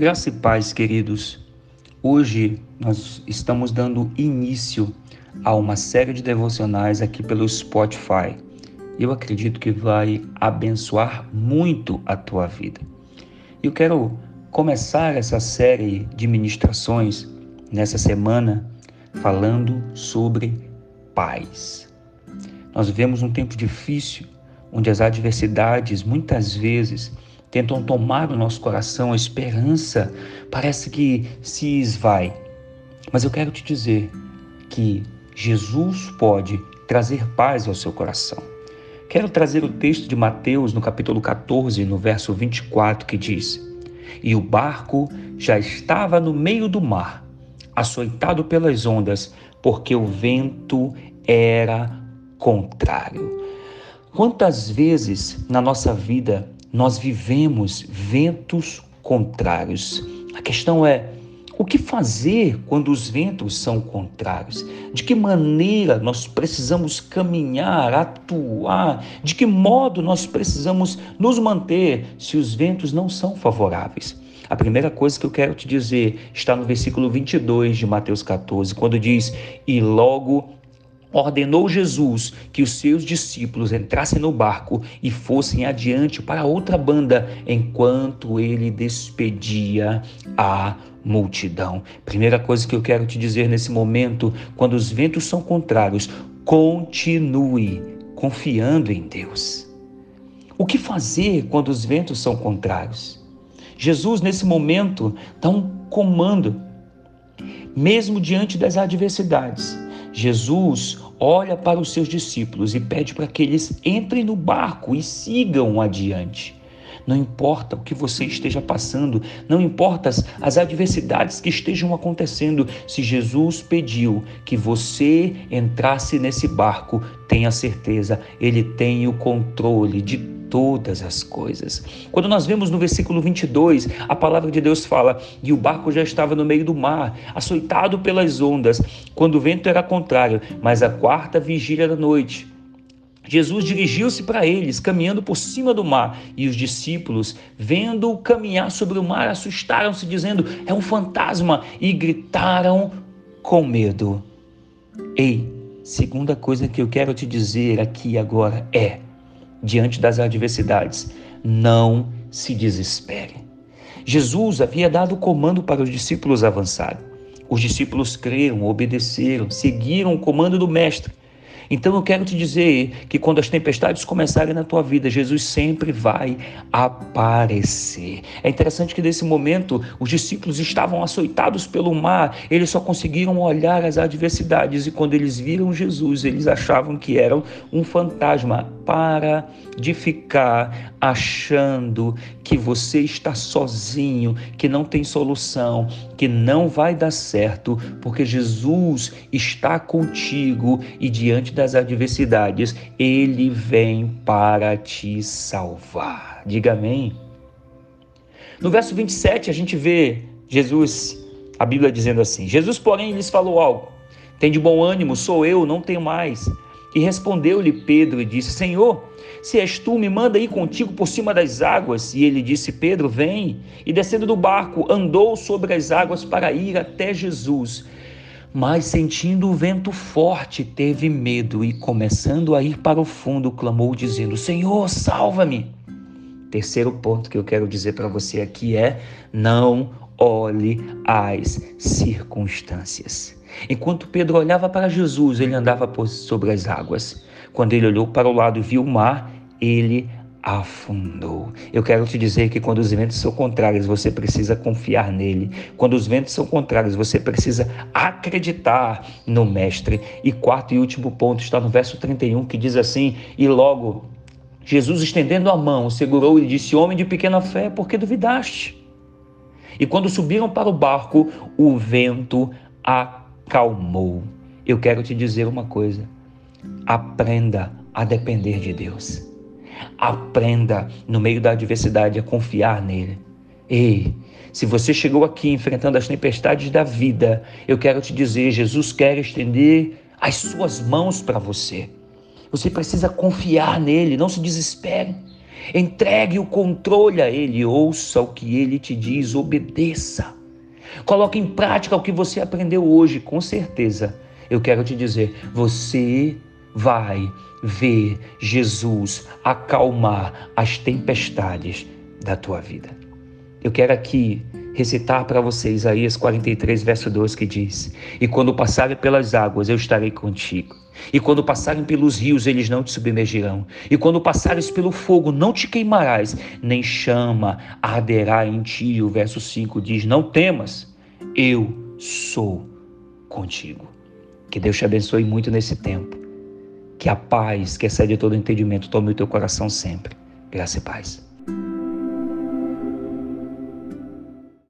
Graça e paz, queridos. Hoje nós estamos dando início a uma série de devocionais aqui pelo Spotify. Eu acredito que vai abençoar muito a tua vida. Eu quero começar essa série de ministrações nessa semana falando sobre paz. Nós vivemos um tempo difícil onde as adversidades muitas vezes tentam tomar o nosso coração, a esperança parece que se esvai. Mas eu quero te dizer que Jesus pode trazer paz ao seu coração. Quero trazer o texto de Mateus no capítulo 14, no verso 24, que diz: E o barco já estava no meio do mar, açoitado pelas ondas, porque o vento era contrário. Quantas vezes na nossa vida nós vivemos ventos contrários. A questão é: o que fazer quando os ventos são contrários? De que maneira nós precisamos caminhar, atuar? De que modo nós precisamos nos manter se os ventos não são favoráveis? A primeira coisa que eu quero te dizer está no versículo 22 de Mateus 14, quando diz: E logo ordenou Jesus que os seus discípulos entrassem no barco e fossem adiante para outra banda, enquanto ele despedia a multidão. Primeira coisa que eu quero te dizer nesse momento, quando os ventos são contrários, continue confiando em Deus. O que fazer quando os ventos são contrários? Jesus, nesse momento, dá um comando, mesmo diante das adversidades. Jesus olha para os seus discípulos e pede para que eles entrem no barco e sigam adiante. Não importa o que você esteja passando, não importa as, as, adversidades que estejam acontecendo, se Jesus pediu que você entrasse nesse barco, tenha certeza, ele tem o controle de todas as coisas. Quando nós vemos no versículo 22, a palavra de Deus fala: "E o barco já estava no meio do mar, açoitado pelas ondas, quando o vento era contrário, mas a quarta vigília da noite, Jesus dirigiu-se para eles, caminhando por cima do mar, e os discípulos, vendo-o caminhar sobre o mar, assustaram-se, dizendo: É um fantasma, e gritaram com medo. Ei, segunda coisa que eu quero te dizer aqui agora é: diante das adversidades, não se desespere. Jesus havia dado o comando para os discípulos avançarem. Os discípulos creram, obedeceram, seguiram o comando do Mestre. Então eu quero te dizer que quando as tempestades começarem na tua vida, Jesus sempre vai aparecer. É interessante que nesse momento os discípulos estavam açoitados pelo mar, eles só conseguiram olhar as adversidades e quando eles viram Jesus, eles achavam que eram um fantasma. Para de ficar achando que você está sozinho, que não tem solução, que não vai dar certo, porque Jesus está contigo e diante das adversidades, ele vem para te salvar. Diga amém. No verso 27, a gente vê Jesus, a Bíblia dizendo assim: Jesus, porém, lhes falou algo. Tem de bom ânimo, sou eu, não tenho mais. E respondeu-lhe Pedro e disse: Senhor, se és tu, me manda ir contigo por cima das águas. E ele disse: Pedro, vem. E descendo do barco, andou sobre as águas para ir até Jesus. Mas sentindo o vento forte, teve medo e, começando a ir para o fundo, clamou, dizendo: Senhor, salva-me. Terceiro ponto que eu quero dizer para você aqui é: não olhe as circunstâncias. Enquanto Pedro olhava para Jesus, ele andava sobre as águas. Quando ele olhou para o lado e viu o mar, ele afundou. Eu quero te dizer que quando os ventos são contrários, você precisa confiar nele. Quando os ventos são contrários, você precisa acreditar no Mestre. E quarto e último ponto está no verso 31 que diz assim: E logo Jesus, estendendo a mão, segurou e disse: Homem de pequena fé, por que duvidaste? E quando subiram para o barco, o vento acalmou. Eu quero te dizer uma coisa: aprenda a depender de Deus. Aprenda, no meio da adversidade, a confiar nele. Ei, se você chegou aqui enfrentando as tempestades da vida, eu quero te dizer: Jesus quer estender as suas mãos para você. Você precisa confiar nele, não se desespere. Entregue o controle a Ele, ouça o que Ele te diz, obedeça. Coloque em prática o que você aprendeu hoje, com certeza. Eu quero te dizer, você vai ver Jesus acalmar as tempestades da tua vida. Eu quero aqui recitar para vocês Isaías 43, verso 2, que diz: E quando passarem pelas águas, eu estarei contigo. E quando passarem pelos rios, eles não te submergirão. E quando passares pelo fogo, não te queimarás, nem chama arderá em ti. O verso 5 diz: Não temas, eu sou contigo. Que Deus te abençoe muito nesse tempo. Que a paz, que excede todo entendimento, tome o teu coração sempre. Graça e paz.